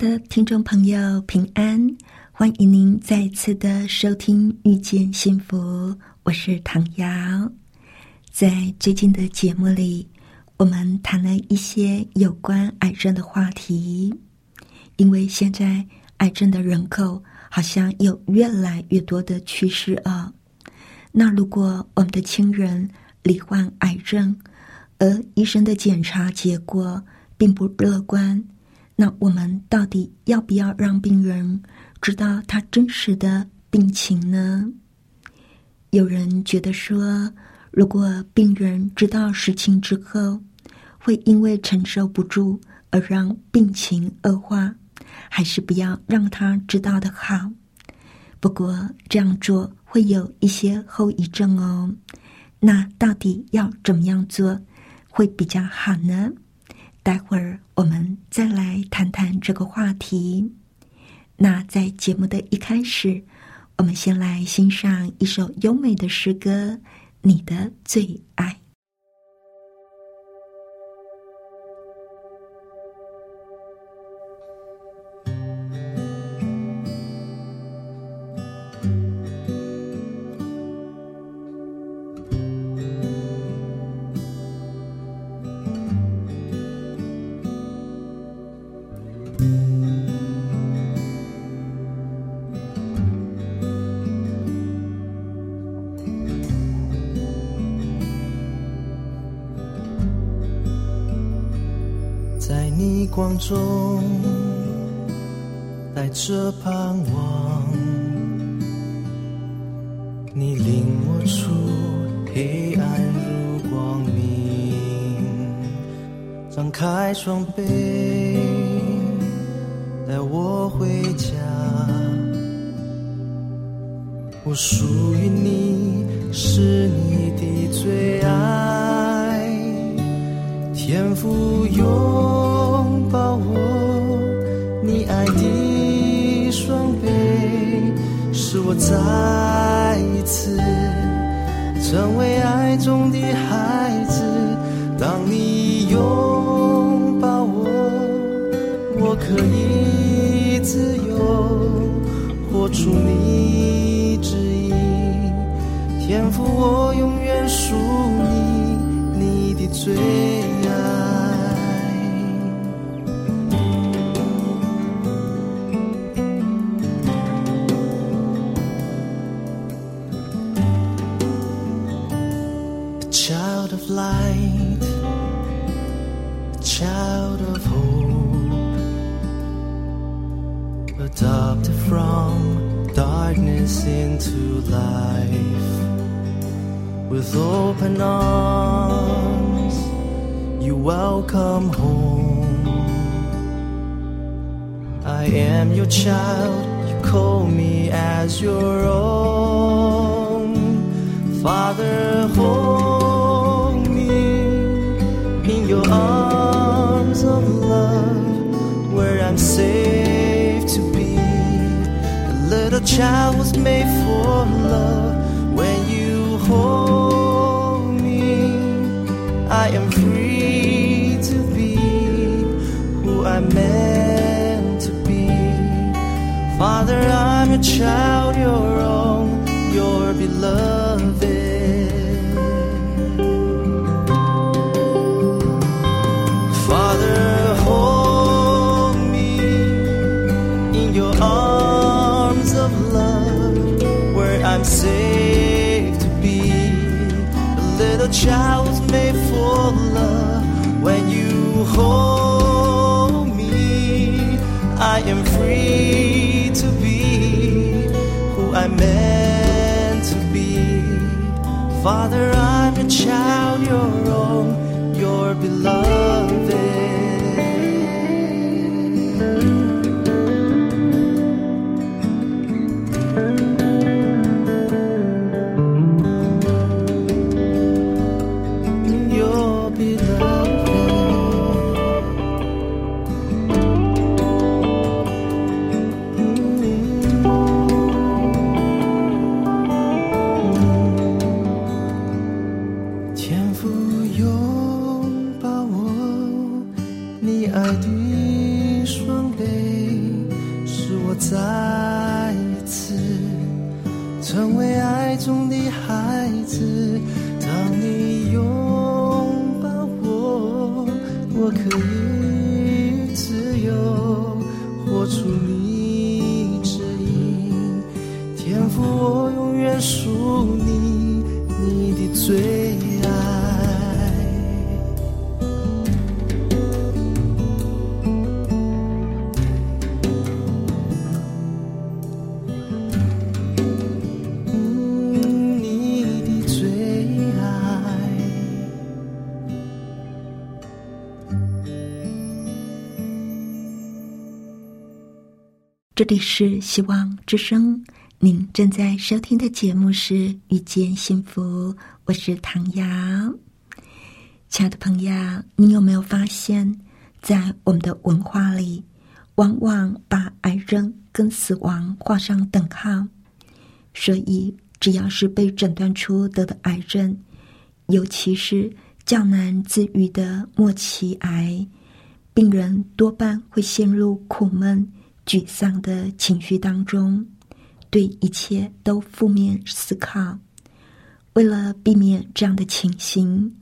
的听众朋友，平安！欢迎您再次的收听《遇见幸福》，我是唐瑶。在最近的节目里。我们谈了一些有关癌症的话题，因为现在癌症的人口好像有越来越多的趋势啊。那如果我们的亲人罹患癌症，而医生的检查结果并不乐观，那我们到底要不要让病人知道他真实的病情呢？有人觉得说，如果病人知道实情之后，会因为承受不住而让病情恶化，还是不要让他知道的好。不过这样做会有一些后遗症哦。那到底要怎么样做会比较好呢？待会儿我们再来谈谈这个话题。那在节目的一开始，我们先来欣赏一首优美的诗歌《你的最爱》。光中带着盼望，你领我出黑暗入光明，张开双臂带我回家。我属于你，是你的最爱，天赋有。再一次成为爱中的孩子。当你拥抱我，我可以自由活出你旨意，天赋我永远属你，你的最 into life with open arms. You welcome home. I am your child, you call me as your own. Father, hold me in your arms of love where I'm safe child was made for love. When you hold me, I am free to be who I'm meant to be. Father, I'm a child, your own, child was made for love. When you hold me, I am free to be who I'm meant to be. Father, I'm 这里是希望之声，您正在收听的节目是《遇见幸福》，我是唐瑶。亲爱的朋友，你有没有发现，在我们的文化里，往往把癌症跟死亡画上等号？所以，只要是被诊断出得的癌症，尤其是较难自愈的末期癌，病人多半会陷入苦闷、沮丧的情绪当中，对一切都负面思考。为了避免这样的情形，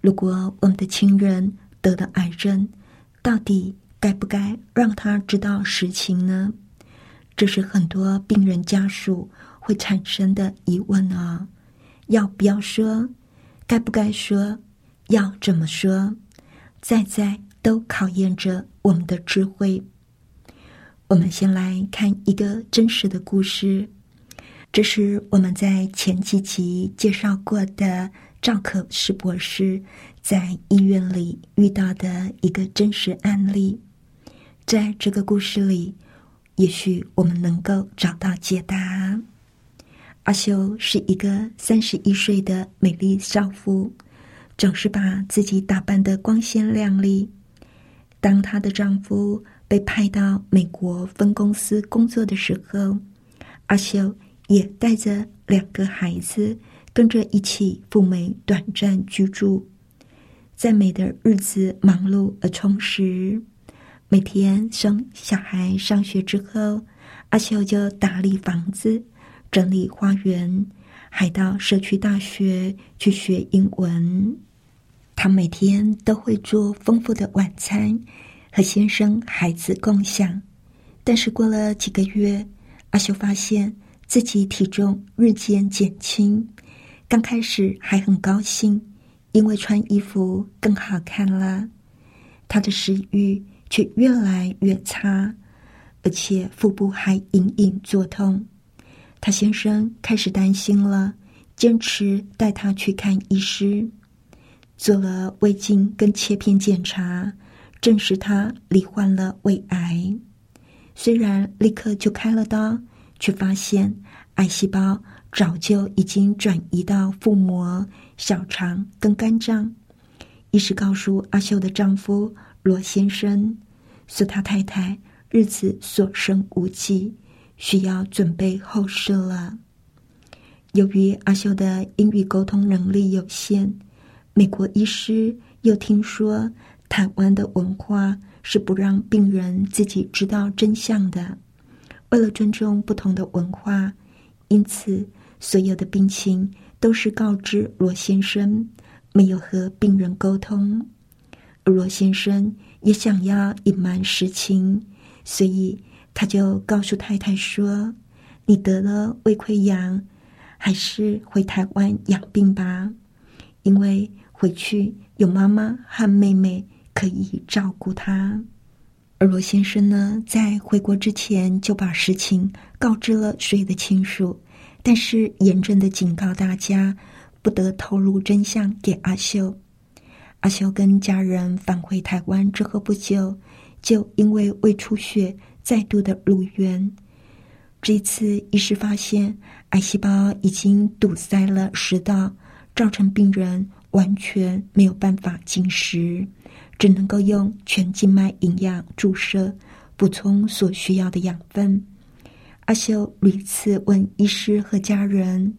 如果我们的亲人得了癌症，到底该不该让他知道实情呢？这是很多病人家属会产生的疑问啊！要不要说？该不该说？要怎么说？在在都考验着我们的智慧。我们先来看一个真实的故事，这是我们在前几集介绍过的赵可士博士在医院里遇到的一个真实案例。在这个故事里，也许我们能够找到解答。阿修是一个三十一岁的美丽少妇，总是把自己打扮得光鲜亮丽。当她的丈夫被派到美国分公司工作的时候，阿修也带着两个孩子跟着一起赴美短暂居住。在美的日子忙碌而充实，每天生小孩上学之后，阿修就打理房子。整理花园，还到社区大学去学英文。他每天都会做丰富的晚餐和先生、孩子共享。但是过了几个月，阿修发现自己体重日渐减轻。刚开始还很高兴，因为穿衣服更好看了。他的食欲却越来越差，而且腹部还隐隐作痛。他先生开始担心了，坚持带他去看医师，做了胃镜跟切片检查，证实他罹患了胃癌。虽然立刻就开了刀，却发现癌细胞早就已经转移到腹膜、小肠跟肝脏。医师告诉阿秀的丈夫罗先生，说他太太日子所剩无几。需要准备后事了。由于阿秀的英语沟通能力有限，美国医师又听说台湾的文化是不让病人自己知道真相的。为了尊重不同的文化，因此所有的病情都是告知罗先生，没有和病人沟通。罗先生也想要隐瞒实情，所以。他就告诉太太说：“你得了胃溃疡，还是回台湾养病吧，因为回去有妈妈和妹妹可以照顾他。”而罗先生呢，在回国之前就把实情告知了所有的亲属，但是严正的警告大家不得透露真相给阿秀。阿秀跟家人返回台湾之后不久，就因为胃出血。再度的入院，这次医师发现癌细胞已经堵塞了食道，造成病人完全没有办法进食，只能够用全静脉营养注射补充所需要的养分。阿修屡次问医师和家人：“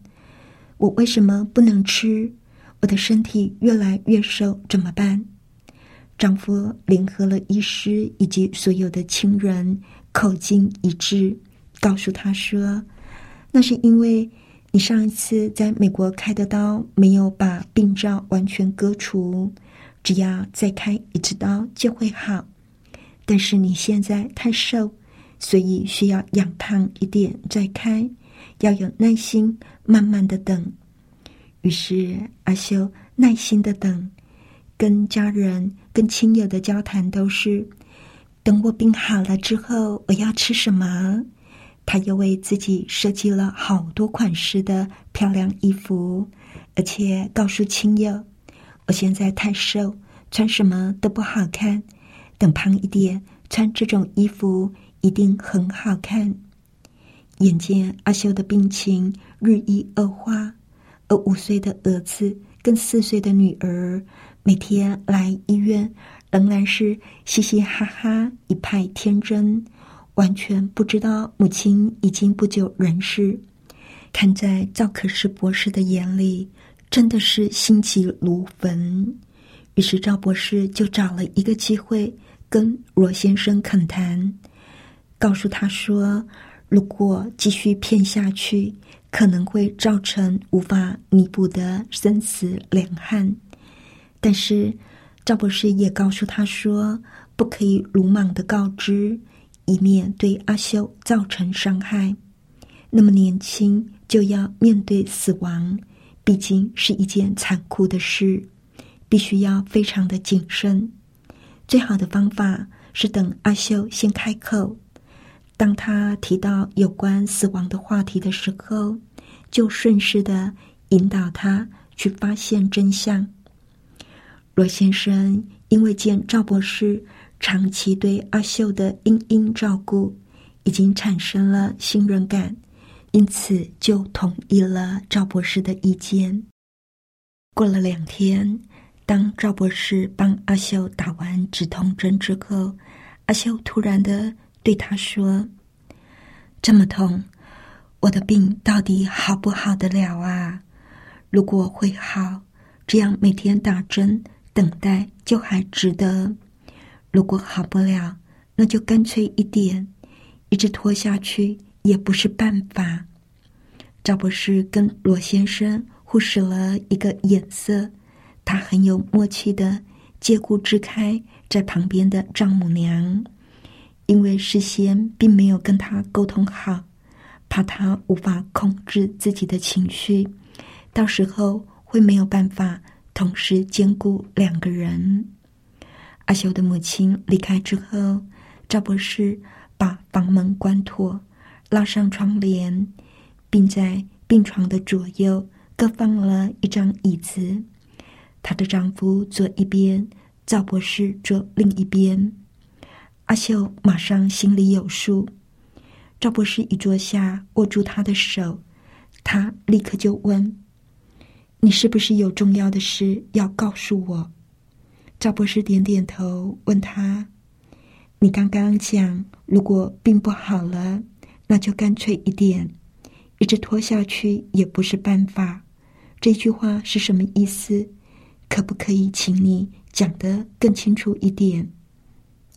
我为什么不能吃？我的身体越来越瘦，怎么办？”丈夫联合了医师以及所有的亲人，口径一致，告诉他说：“那是因为你上一次在美国开的刀没有把病灶完全割除，只要再开一次刀就会好。但是你现在太瘦，所以需要养胖一点再开，要有耐心，慢慢的等。”于是阿修耐心的等。跟家人、跟亲友的交谈都是：等我病好了之后，我要吃什么？他又为自己设计了好多款式的漂亮衣服，而且告诉亲友：我现在太瘦，穿什么都不好看。等胖一点，穿这种衣服一定很好看。眼见阿修的病情日益恶化，而五岁的儿子跟四岁的女儿。每天来医院，仍然是嘻嘻哈哈，一派天真，完全不知道母亲已经不久人世。看在赵可士博士的眼里，真的是心急如焚。于是赵博士就找了一个机会跟罗先生恳谈，告诉他说：“如果继续骗下去，可能会造成无法弥补的生死两憾。”但是，赵博士也告诉他说，不可以鲁莽的告知，以免对阿修造成伤害。那么年轻就要面对死亡，毕竟是一件残酷的事，必须要非常的谨慎。最好的方法是等阿修先开口，当他提到有关死亡的话题的时候，就顺势的引导他去发现真相。罗先生因为见赵博士长期对阿秀的殷殷照顾，已经产生了信任感，因此就同意了赵博士的意见。过了两天，当赵博士帮阿秀打完止痛针之后，阿秀突然的对他说：“这么痛，我的病到底好不好得了啊？如果会好，这样每天打针。”等待就还值得，如果好不了，那就干脆一点，一直拖下去也不是办法。赵博士跟罗先生互使了一个眼色，他很有默契的借故支开在旁边的丈母娘，因为事先并没有跟他沟通好，怕他无法控制自己的情绪，到时候会没有办法。同时兼顾两个人。阿修的母亲离开之后，赵博士把房门关妥，拉上窗帘，并在病床的左右各放了一张椅子。她的丈夫坐一边，赵博士坐另一边。阿秀马上心里有数。赵博士一坐下，握住他的手，他立刻就问。你是不是有重要的事要告诉我？赵博士点点头，问他：“你刚刚讲，如果病不好了，那就干脆一点，一直拖下去也不是办法。这句话是什么意思？可不可以请你讲得更清楚一点？”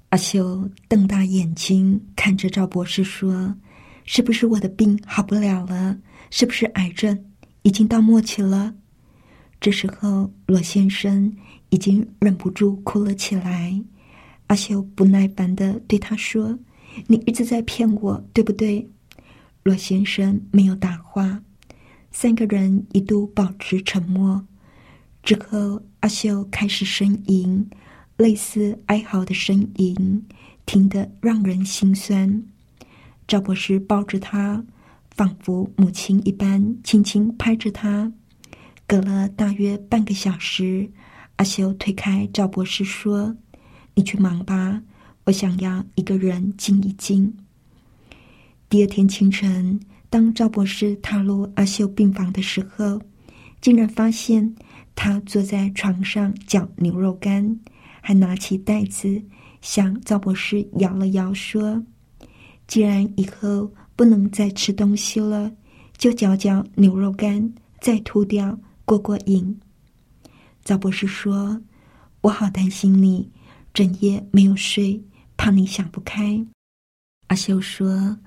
阿修瞪大眼睛看着赵博士说：“是不是我的病好不了了？是不是癌症已经到末期了？”这时候，罗先生已经忍不住哭了起来。阿修不耐烦的对他说：“你一直在骗我，对不对？”罗先生没有答话。三个人一度保持沉默。之后，阿修开始呻吟，类似哀嚎的呻吟，听得让人心酸。赵博士抱着他，仿佛母亲一般，轻轻拍着他。隔了大约半个小时，阿修推开赵博士说：“你去忙吧，我想要一个人静一静。”第二天清晨，当赵博士踏入阿秀病房的时候，竟然发现他坐在床上嚼牛肉干，还拿起袋子向赵博士摇了摇，说：“既然以后不能再吃东西了，就嚼嚼牛肉干，再吐掉。”过过瘾，赵博士说：“我好担心你，整夜没有睡，怕你想不开。”阿秀说：“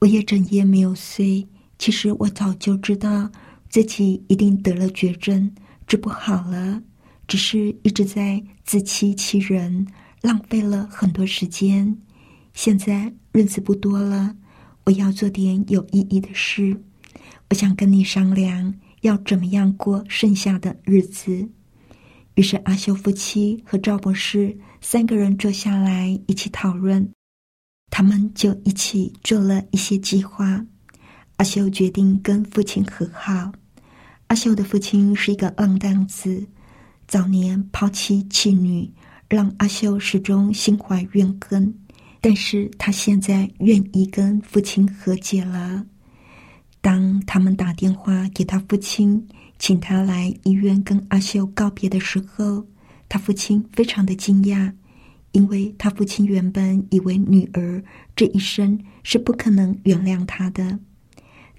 我也整夜没有睡，其实我早就知道自己一定得了绝症，治不好了，只是一直在自欺欺人，浪费了很多时间。现在日子不多了，我要做点有意义的事。我想跟你商量，要怎么样过剩下的日子。”于是，阿修夫妻和赵博士三个人坐下来一起讨论，他们就一起做了一些计划。阿修决定跟父亲和好。阿修的父亲是一个浪荡子，早年抛妻弃女，让阿修始终心怀怨恨。但是他现在愿意跟父亲和解了。当他们打电话给他父亲。请他来医院跟阿秀告别的时候，他父亲非常的惊讶，因为他父亲原本以为女儿这一生是不可能原谅他的。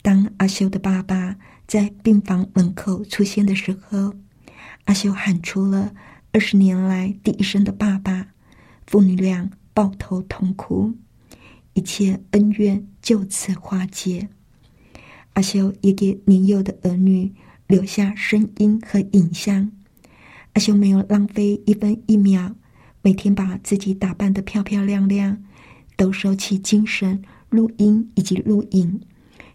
当阿秀的爸爸在病房门口出现的时候，阿秀喊出了二十年来第一声的“爸爸”，父女俩抱头痛哭，一切恩怨就此化解。阿秀也给年幼的儿女。留下声音和影像，阿修没有浪费一分一秒，每天把自己打扮的漂漂亮亮，都收起精神录音以及录影，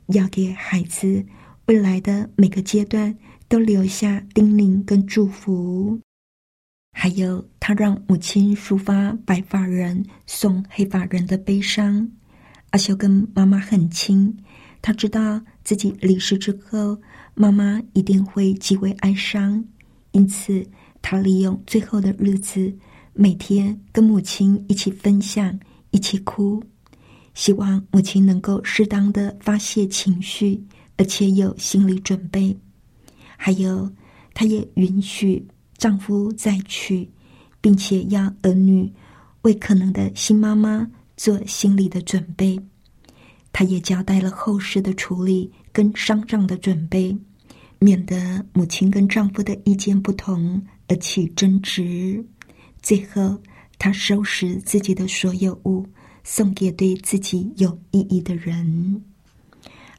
要给孩子未来的每个阶段都留下叮咛跟祝福。还有，他让母亲抒发白发人送黑发人的悲伤。阿修跟妈妈很亲，他知道自己离世之后。妈妈一定会极为哀伤，因此他利用最后的日子，每天跟母亲一起分享，一起哭，希望母亲能够适当的发泄情绪，而且有心理准备。还有，她也允许丈夫再娶，并且要儿女为可能的新妈妈做心理的准备。她也交代了后事的处理跟丧葬的准备。免得母亲跟丈夫的意见不同而起争执。最后，他收拾自己的所有物，送给对自己有意义的人。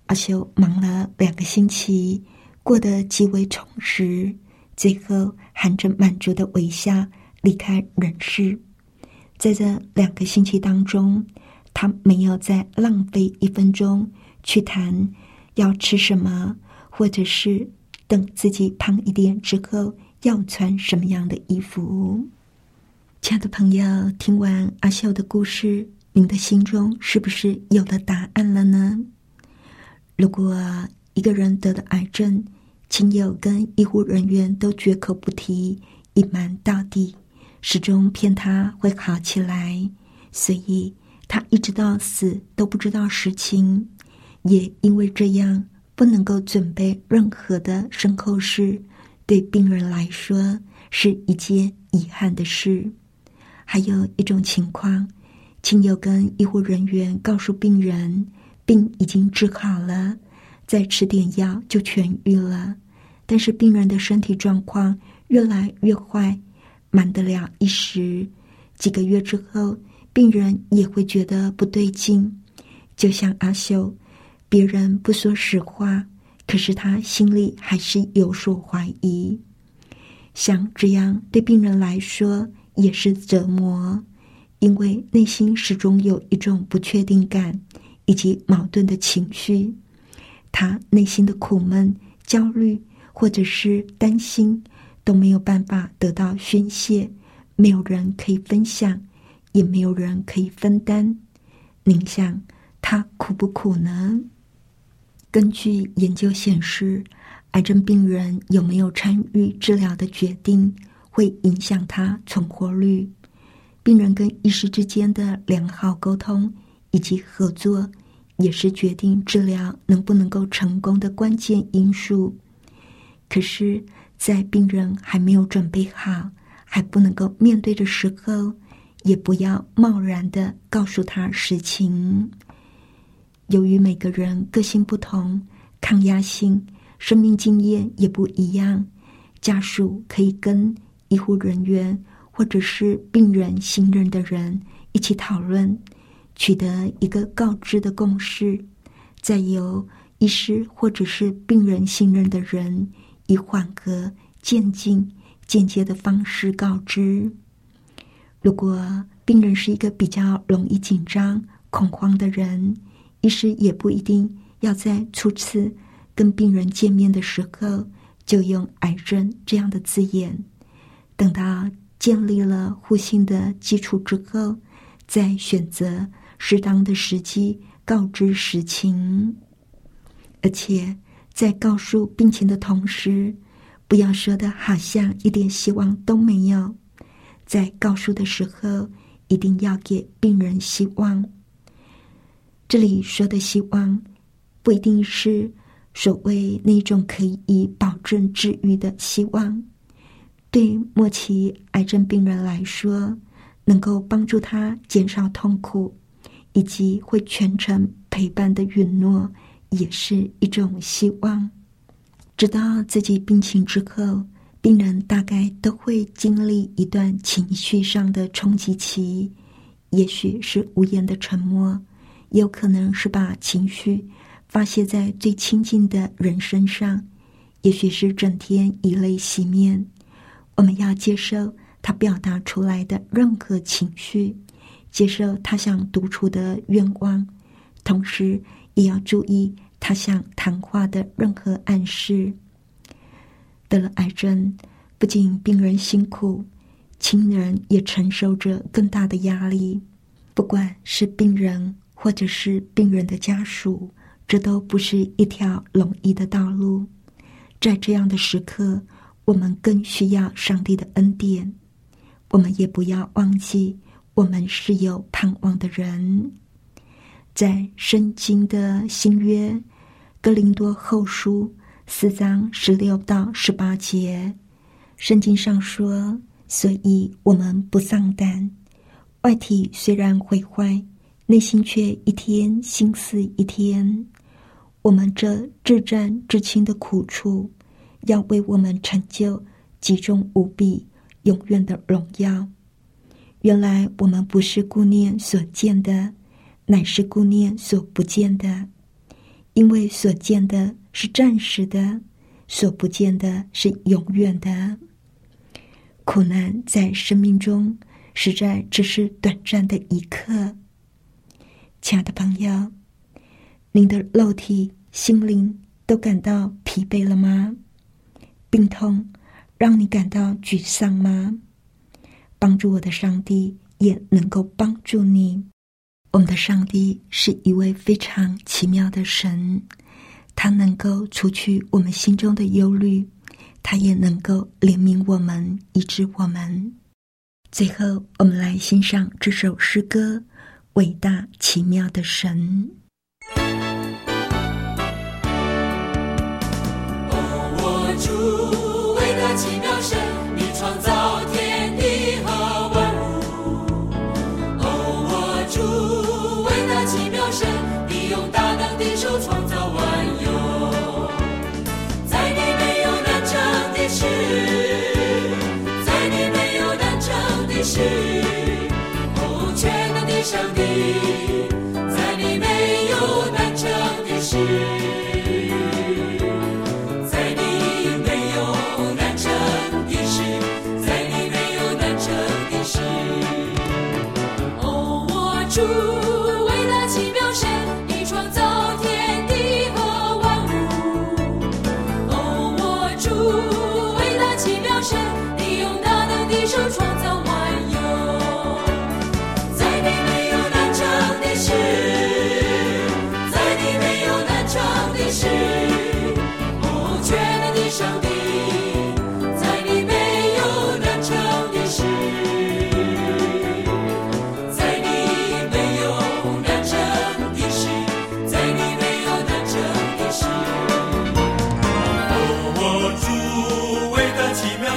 阿修忙了两个星期，过得极为充实，最后含着满足的微笑离开人世。在这两个星期当中，他没有再浪费一分钟去谈要吃什么。或者是等自己胖一点之后要穿什么样的衣服？亲爱的朋友，听完阿秀的故事，您的心中是不是有了答案了呢？如果一个人得了癌症，亲友跟医护人员都绝口不提，隐瞒到底，始终骗他会好起来，所以他一直到死都不知道实情，也因为这样。不能够准备任何的身后事，对病人来说是一件遗憾的事。还有一种情况，亲友跟医护人员告诉病人，病已经治好了，再吃点药就痊愈了。但是病人的身体状况越来越坏，瞒得了一时。几个月之后，病人也会觉得不对劲，就像阿秀。别人不说实话，可是他心里还是有所怀疑。像这样对病人来说也是折磨，因为内心始终有一种不确定感以及矛盾的情绪。他内心的苦闷、焦虑或者是担心都没有办法得到宣泄，没有人可以分享，也没有人可以分担。您想他苦不苦呢？根据研究显示，癌症病人有没有参与治疗的决定，会影响他存活率。病人跟医师之间的良好沟通以及合作，也是决定治疗能不能够成功的关键因素。可是，在病人还没有准备好、还不能够面对的时候，也不要贸然的告诉他实情。由于每个人个性不同，抗压性、生命经验也不一样，家属可以跟医护人员或者是病人信任的人一起讨论，取得一个告知的共识，再由医师或者是病人信任的人以缓和、渐进、间接的方式告知。如果病人是一个比较容易紧张、恐慌的人，医师也不一定要在初次跟病人见面的时候就用“癌症”这样的字眼。等到建立了互信的基础之后，再选择适当的时机告知实情。而且在告诉病情的同时，不要说的好像一点希望都没有。在告诉的时候，一定要给病人希望。这里说的希望，不一定是所谓那种可以保证治愈的希望。对末期癌症病人来说，能够帮助他减少痛苦，以及会全程陪伴的允诺，也是一种希望。知道自己病情之后。病人大概都会经历一段情绪上的冲击期，也许是无言的沉默，有可能是把情绪发泄在最亲近的人身上，也许是整天以泪洗面。我们要接受他表达出来的任何情绪，接受他想独处的愿望，同时也要注意他想谈话的任何暗示。得了癌症，不仅病人辛苦，亲人也承受着更大的压力。不管是病人或者是病人的家属，这都不是一条容易的道路。在这样的时刻，我们更需要上帝的恩典。我们也不要忘记，我们是有盼望的人。在圣经的新约哥林多后书。四章十六到十八节，圣经上说：“所以我们不丧胆，外体虽然毁坏，内心却一天心思一天。我们这至战至亲的苦处，要为我们成就极重无比、永远的荣耀。原来我们不是顾念所见的，乃是顾念所不见的，因为所见的。”是暂时的，所不见的是永远的。苦难在生命中实在只是短暂的一刻。亲爱的朋友，您的肉体、心灵都感到疲惫了吗？病痛让你感到沮丧吗？帮助我的上帝也能够帮助你。我们的上帝是一位非常奇妙的神。他能够除去我们心中的忧虑，他也能够怜悯我们，医治我们。最后，我们来欣赏这首诗歌《伟大奇妙的神》。我主，伟大奇妙神，能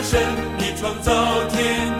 神，你创造天地。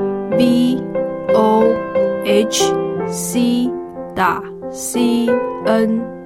v o h c 打 c n